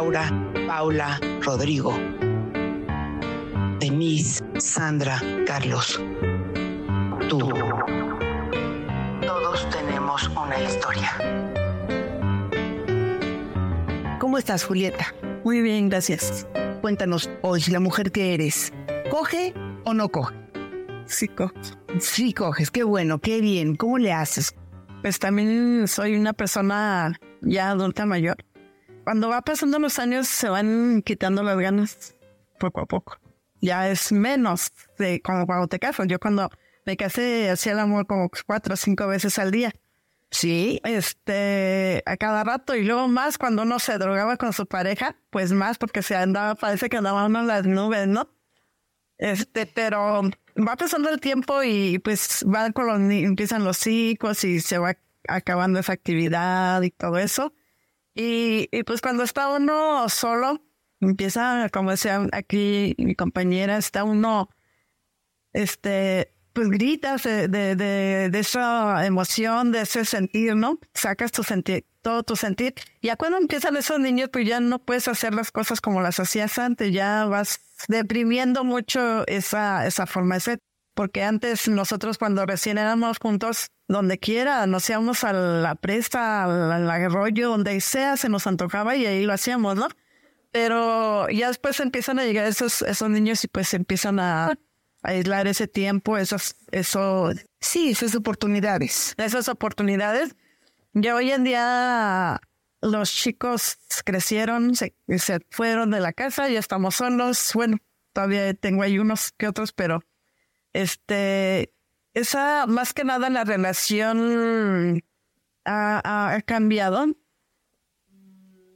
Laura, Paula, Rodrigo, Denise, Sandra, Carlos. Tú. Todos tenemos una historia. ¿Cómo estás, Julieta? Muy bien, gracias. Cuéntanos hoy, la mujer que eres, ¿coge o no coge? Sí, co- Sí, coges, qué bueno, qué bien. ¿Cómo le haces? pues también soy una persona ya adulta mayor. Cuando va pasando los años se van quitando las ganas poco a poco. Ya es menos de como cuando te casas. Yo cuando me casé hacía el amor como cuatro o cinco veces al día. Sí, Este, a cada rato y luego más cuando uno se drogaba con su pareja, pues más porque se andaba, parece que andaba uno en las nubes, ¿no? Este, pero va pasando el tiempo y pues van con los, empiezan los ciclos y se va acabando esa actividad y todo eso. Y, pues cuando está uno solo, empieza, como decía aquí mi compañera, está uno, este, pues gritas de, de, de, esa emoción, de ese sentir, ¿no? Sacas tu sentir, todo tu sentir. Y ya cuando empiezan esos niños, pues ya no puedes hacer las cosas como las hacías antes, ya vas deprimiendo mucho esa, esa forma de ser. Porque antes nosotros cuando recién éramos juntos, donde quiera, nos íbamos a la presta, al, arroyo, donde sea, se nos antojaba y ahí lo hacíamos, ¿no? Pero ya después empiezan a llegar esos, esos niños y pues empiezan a, a aislar ese tiempo, esos, eso, sí, esas oportunidades. esas oportunidades. Ya hoy en día los chicos crecieron, se, se fueron de la casa, ya estamos solos. Bueno, todavía tengo ahí unos que otros, pero este, esa, más que nada la relación ha, cambiado.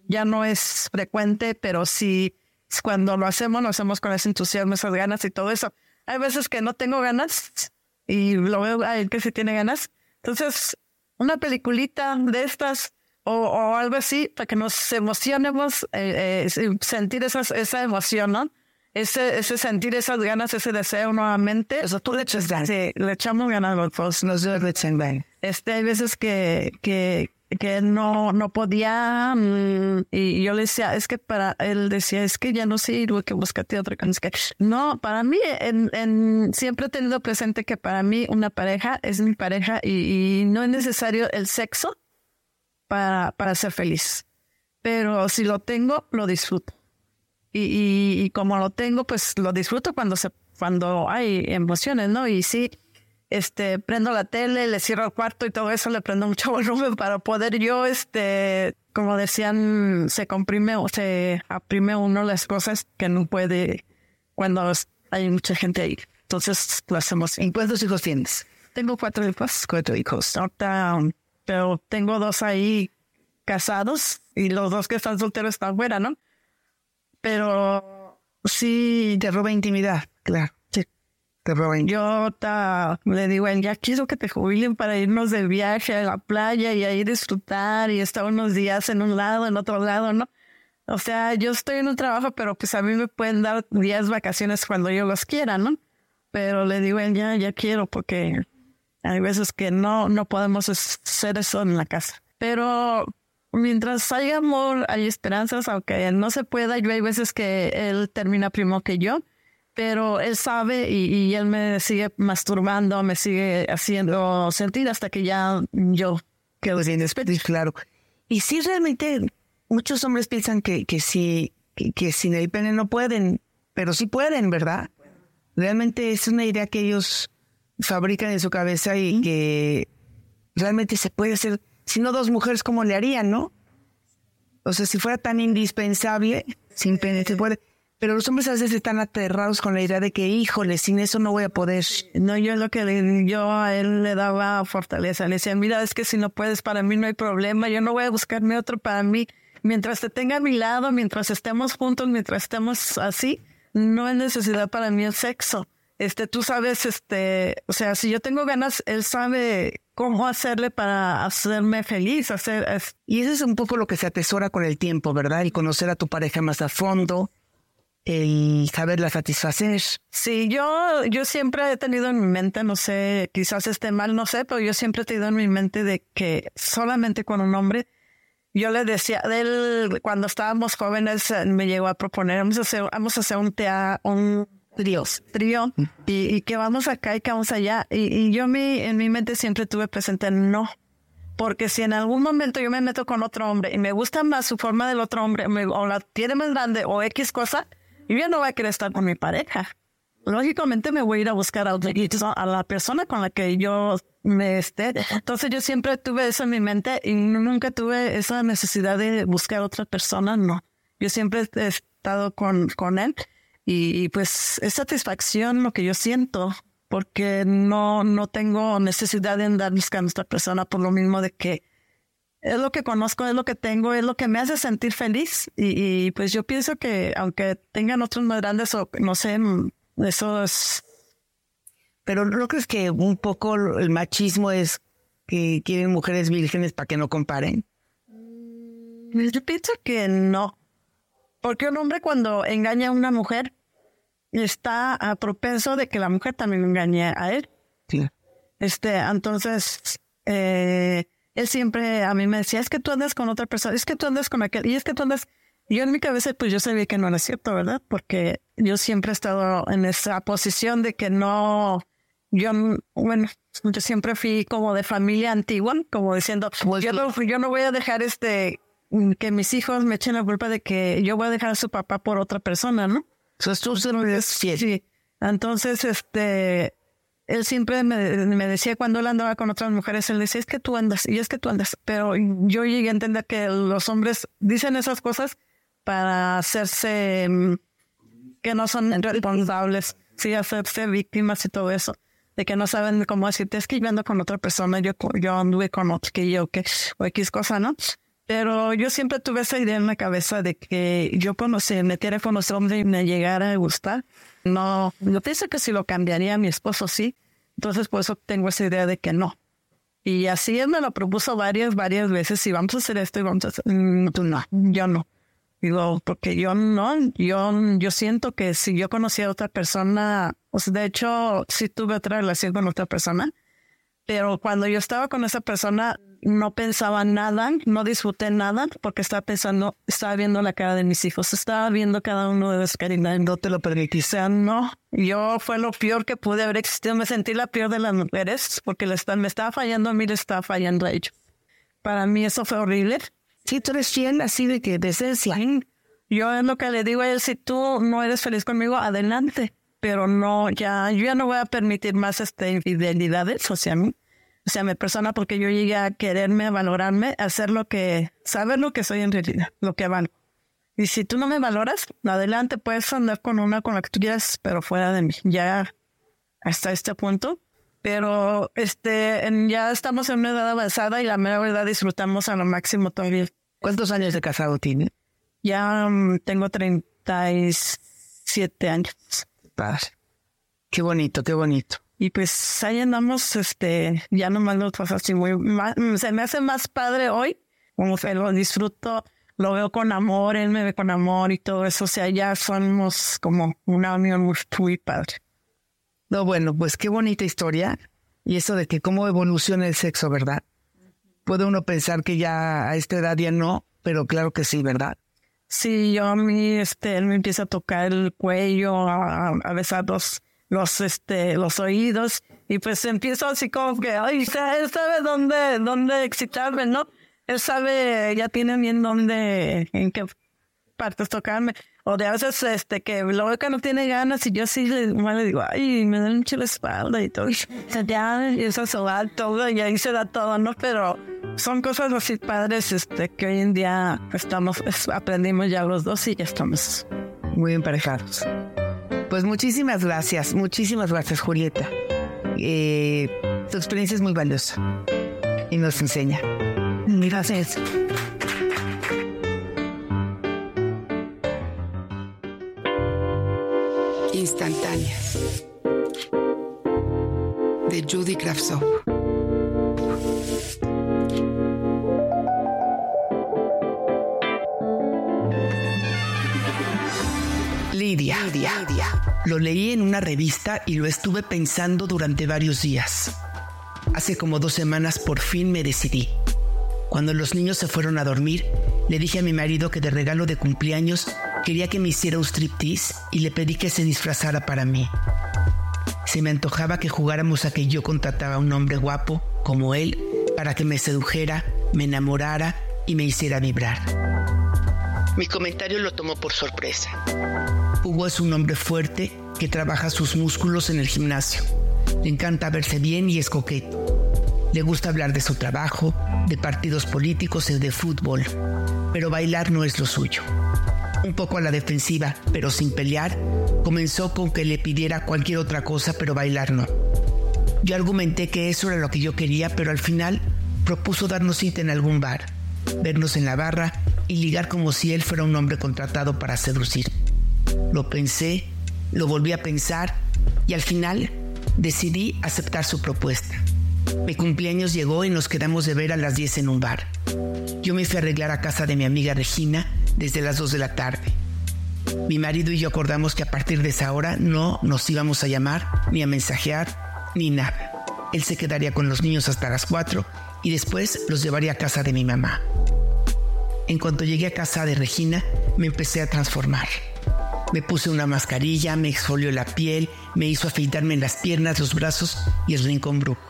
Ya no es frecuente, pero sí cuando lo hacemos, lo hacemos con ese entusiasmo, esas ganas y todo eso. Hay veces que no tengo ganas y lo veo a él que sí tiene ganas. Entonces, una peliculita de estas o, o algo así para que nos emocionemos, eh, eh, sentir esas, esa emoción, ¿no? Ese, ese sentir esas ganas, ese deseo nuevamente. Eso tú le echas ganas. Sí, le echamos ganas a los dos le echan ganas. Este, hay veces que, que, que no, no podía, mm, y yo le decía, es que para, él decía, es que ya no sirve, que búscate otra cosa. No, para mí, en, en, siempre he tenido presente que para mí una pareja es mi pareja y, y no es necesario el sexo para, para ser feliz. Pero si lo tengo, lo disfruto. Y, y, y como lo tengo, pues lo disfruto cuando se, cuando hay emociones, ¿no? Y sí, este, prendo la tele, le cierro el cuarto y todo eso, le prendo mucho volumen para poder yo, este, como decían, se comprime o se aprime uno las cosas que no puede cuando hay mucha gente ahí. Entonces lo hacemos. ¿Y cuántos hijos tienes? Tengo cuatro hijos. Cuatro hijos. Ahorita, pero tengo dos ahí casados y los dos que están solteros están fuera, ¿no? Pero sí, Te roba intimidad, claro. Sí. Te roba yo le digo, ya quiero que te jubilen para irnos de viaje a la playa y ahí disfrutar y estar unos días en un lado, en otro lado, ¿no? O sea, yo estoy en un trabajo, pero pues a mí me pueden dar días vacaciones cuando yo los quiera, ¿no? Pero le digo, ya, ya quiero, porque hay veces que no, no podemos hacer eso en la casa. Pero mientras hay amor, hay esperanzas, aunque no se pueda, yo hay veces que él termina primero que yo, pero él sabe y, él me sigue masturbando, me sigue haciendo sentir hasta que ya yo quedo sin despedir, claro. Y sí, realmente muchos hombres piensan que, que, sí, que, sin el pene no pueden, pero sí pueden, ¿verdad? Realmente es una idea que ellos fabrican en su cabeza y que realmente se puede hacer, si no dos mujeres, ¿cómo le harían, no? O sea, si fuera tan indispensable, sin se puede. Pero los hombres a veces están aterrados con la idea de que, híjole, sin eso no voy a poder. No, yo lo que yo a él le daba fortaleza. Le decía, mira, es que si no puedes, para mí no hay problema. Yo no voy a buscarme otro para mí mientras te tenga a mi lado, mientras estemos juntos, mientras estemos así, no hay necesidad para mí el sexo. Este, tú sabes, este, o sea, si yo tengo ganas, él sabe cómo hacerle para hacerme feliz, hacer. Y eso es un poco lo que se atesora con el tiempo, ¿verdad? Y conocer a tu pareja más a fondo, el saberla satisfacer. Sí, yo, yo siempre he tenido en mi mente, no sé, quizás esté mal, no sé, pero yo siempre he tenido en mi mente de que solamente con un hombre yo le decía, él, cuando estábamos jóvenes, eh, me llegó a proponer, vamos a hacer, vamos a hacer un teatro, un trío, trío, y, que vamos acá y que vamos allá. Y, yo mi, en mi mente siempre tuve presente no. Porque si en algún momento yo me meto con otro hombre y me gusta más su forma del otro hombre, o la tiene más grande, o X cosa, yo ya no voy a querer estar con mi pareja. Lógicamente me voy a ir a buscar a, a la persona con la que yo me esté. Entonces yo siempre tuve eso en mi mente y nunca tuve esa necesidad de buscar a otra persona, no. Yo siempre he estado con, con él y, pues es satisfacción lo que yo siento porque no, no tengo necesidad de andar buscando a otra persona por lo mismo de que es lo que conozco, es lo que tengo, es lo que me hace sentir feliz y, y pues yo pienso que aunque tengan otros más grandes o no sé, eso es pero ¿no crees que un poco el machismo es que quieren mujeres vírgenes para que no comparen? Mm, yo pienso que no. Porque un hombre cuando engaña a una mujer está a propenso de que la mujer también engañe a él. Sí. Este, entonces, eh, él siempre a mí me decía, es que tú andas con otra persona, es que tú andas con aquel, y es que tú andas... Yo en mi cabeza, pues yo sabía que no era cierto, ¿verdad? Porque yo siempre he estado en esa posición de que no, yo, bueno, yo siempre fui como de familia antigua, como diciendo, yo no, yo no voy a dejar este, que mis hijos me echen la culpa de que yo voy a dejar a su papá por otra persona, ¿no? Sí. Entonces, este, él siempre me, me, decía cuando él andaba con otras mujeres, él decía, es que tú andas, y es que tú andas. Pero yo llegué a entender que los hombres dicen esas cosas para hacerse, mm, que no son responsables, sí, hacerse víctimas y todo eso de que no saben cómo decirte, es que yo ando con otra persona, yo, yo anduve con otro que yo, que, o X cosa, ¿no? Pero yo siempre tuve esa idea en la cabeza de que yo conocí, me metiera con los hombres y me llegara a gustar. No, yo pienso que si lo cambiaría mi esposo, sí. Entonces, por eso tengo esa idea de que no. Y así él me lo propuso varias, varias veces. Y vamos a hacer esto y vamos a hacer. Mm, tú no, yo no. Digo, porque yo no, yo, yo siento que si yo conocía a otra persona, o sea, de hecho, sí tuve otra relación con otra persona, pero cuando yo estaba con esa persona, no pensaba nada, no disfruté nada, porque estaba pensando, estaba viendo la cara de mis hijos, estaba viendo cada uno de los carinas, no te lo permití. O sea, no, yo fue lo peor que pude haber existido, me sentí la peor de las mujeres, porque le me estaba fallando a mí, le estaba fallando a ellos. Para mí eso fue horrible si tú eres fiel así de que de esencia. Yo es lo que le digo a él, si tú no eres feliz conmigo, adelante. Pero no, ya, yo ya no voy a permitir más este infidelidades o sea, o sea, mi persona, porque yo llegué a quererme, a valorarme, a hacer lo que, saber lo que soy en realidad, lo que valgo. Y si tú no me valoras, adelante, puedes andar con una con la que tú quieras, pero fuera de mí. Ya hasta este punto. Pero este, ya estamos en una edad avanzada y la mera verdad disfrutamos a lo máximo todavía. ¿Cuántos años de casado tiene? Ya mm, tengo 37 años. Padre. Qué bonito, qué bonito. Y pues ahí andamos, este, ya nomás lo paso así muy, se me hace más padre hoy, como que lo disfruto lo veo con amor, él me ve con amor y todo eso. O sea, ya somos como una unión muy, padre. No, bueno, pues qué bonita historia. Y eso de que cómo evoluciona el sexo, ¿verdad? Puede uno pensar que ya a esta edad ya no, pero claro que sí, ¿verdad? Sí, yo a mí, este, él me empieza a tocar el cuello, a, a besar los, los, este, los oídos, y pues empiezo así como que, ay, él sabe dónde, dónde excitarme, ¿no? él sabe, ya tiene bien dónde, en qué partes tocarme. O de a veces, este, que veo que no tiene ganas y yo sí le, le digo, ay, me da mucho la espalda y todo. Y ya, y eso se da todo, y ahí se da todo, ¿no? Pero son cosas así padres, este, que hoy en día estamos, aprendimos ya los dos y ya estamos muy emparejados. Pues muchísimas gracias, muchísimas gracias, Julieta. Eh, tu experiencia es muy valiosa y nos enseña. Gracias. Instantáneas de Judy Kravtsov. Lidia. Lidia. Lo leí en una revista y lo estuve pensando durante varios días. Hace como dos semanas por fin me decidí. Cuando los niños se fueron a dormir, le dije a mi marido que de regalo de cumpleaños quería que me hiciera un striptease y le pedí que se disfrazara para mí. Se me antojaba que jugáramos a que yo contrataba a un hombre guapo como él para que me sedujera, me enamorara y me hiciera vibrar. Mi comentario lo tomó por sorpresa. Hugo es un hombre fuerte que trabaja sus músculos en el gimnasio. Le encanta verse bien y es coqueto. Le gusta hablar de su trabajo, de partidos políticos y de fútbol, pero bailar no es lo suyo. Un poco a la defensiva, pero sin pelear, comenzó con que le pidiera cualquier otra cosa, pero bailar no. Yo argumenté que eso era lo que yo quería, pero al final propuso darnos cita en algún bar, vernos en la barra y ligar como si él fuera un hombre contratado para seducir. Lo pensé, lo volví a pensar y al final decidí aceptar su propuesta. Mi cumpleaños llegó y nos quedamos de ver a las 10 en un bar. Yo me fui a arreglar a casa de mi amiga Regina desde las 2 de la tarde. Mi marido y yo acordamos que a partir de esa hora no nos íbamos a llamar, ni a mensajear, ni nada. Él se quedaría con los niños hasta las 4 y después los llevaría a casa de mi mamá. En cuanto llegué a casa de Regina, me empecé a transformar. Me puse una mascarilla, me exfolió la piel, me hizo afeitarme en las piernas, los brazos y el rincón brujo.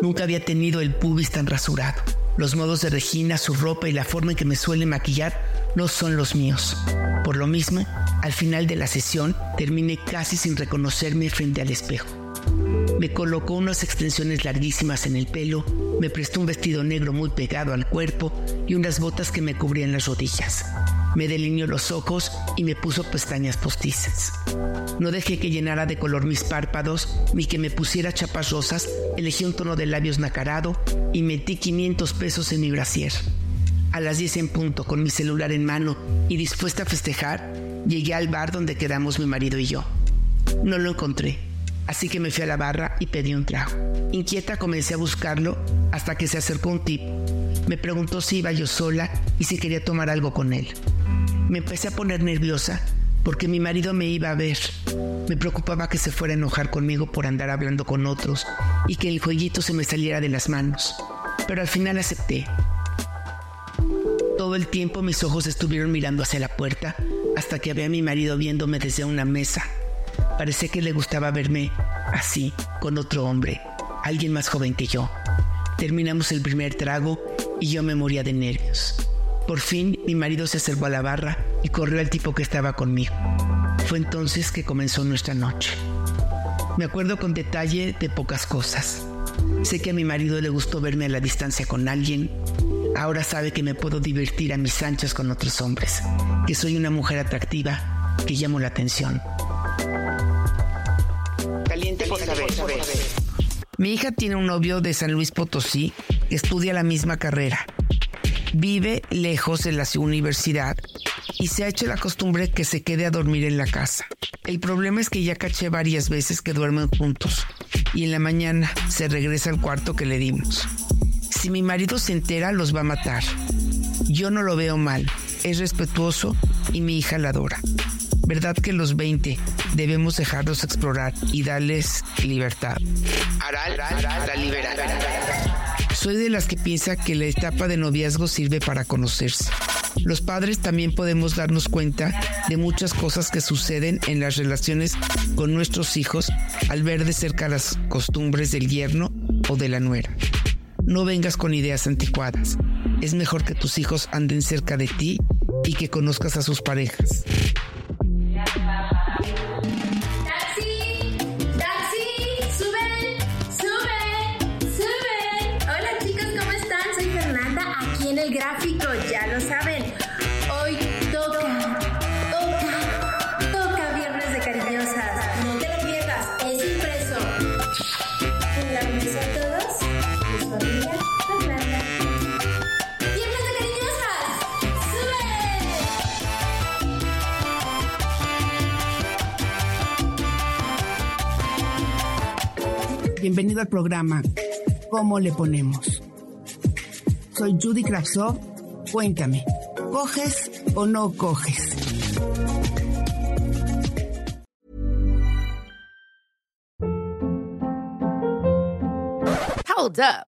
Nunca había tenido el pubis tan rasurado. Los modos de Regina, su ropa y la forma en que me suele maquillar no son los míos. Por lo mismo, al final de la sesión terminé casi sin reconocerme frente al espejo. Me colocó unas extensiones larguísimas en el pelo, me prestó un vestido negro muy pegado al cuerpo y unas botas que me cubrían las rodillas. Me delineó los ojos y me puso pestañas postizas. No dejé que llenara de color mis párpados ni que me pusiera chapas rosas. Elegí un tono de labios nacarado y metí 500 pesos en mi brasier. A las 10 en punto, con mi celular en mano y dispuesta a festejar, llegué al bar donde quedamos mi marido y yo. No lo encontré, así que me fui a la barra y pedí un trago. Inquieta comencé a buscarlo hasta que se acercó un tipo. Me preguntó si iba yo sola y si quería tomar algo con él. Me empecé a poner nerviosa porque mi marido me iba a ver. Me preocupaba que se fuera a enojar conmigo por andar hablando con otros y que el jueguito se me saliera de las manos. Pero al final acepté. Todo el tiempo mis ojos estuvieron mirando hacia la puerta hasta que había a mi marido viéndome desde una mesa. Parece que le gustaba verme así, con otro hombre, alguien más joven que yo. Terminamos el primer trago y yo me moría de nervios. Por fin mi marido se acercó a la barra y corrió al tipo que estaba conmigo. Fue entonces que comenzó nuestra noche. Me acuerdo con detalle de pocas cosas. Sé que a mi marido le gustó verme a la distancia con alguien. Ahora sabe que me puedo divertir a mis anchas con otros hombres, que soy una mujer atractiva, que llamo la atención. Caliente por saber. Mi hija tiene un novio de San Luis Potosí que estudia la misma carrera vive lejos de la universidad y se ha hecho la costumbre que se quede a dormir en la casa. El problema es que ya caché varias veces que duermen juntos y en la mañana se regresa al cuarto que le dimos. Si mi marido se entera, los va a matar. Yo no lo veo mal, es respetuoso y mi hija la adora. ¿Verdad que los 20 debemos dejarlos explorar y darles libertad? Aral, la liberal. Soy de las que piensa que la etapa de noviazgo sirve para conocerse. Los padres también podemos darnos cuenta de muchas cosas que suceden en las relaciones con nuestros hijos al ver de cerca las costumbres del yerno o de la nuera. No vengas con ideas anticuadas. Es mejor que tus hijos anden cerca de ti y que conozcas a sus parejas. En el gráfico, ya lo saben. Hoy toca, toca, toca Viernes de Cariñosas. No te lo pierdas, es impreso. Un abrazo a todos, su familia Fernanda. ¡Viernes de Cariñosas! ¡Sube! Bienvenido al programa ¿Cómo le ponemos? Soy Judy Kravsov. Cuéntame, ¿coges o no coges? Hold up.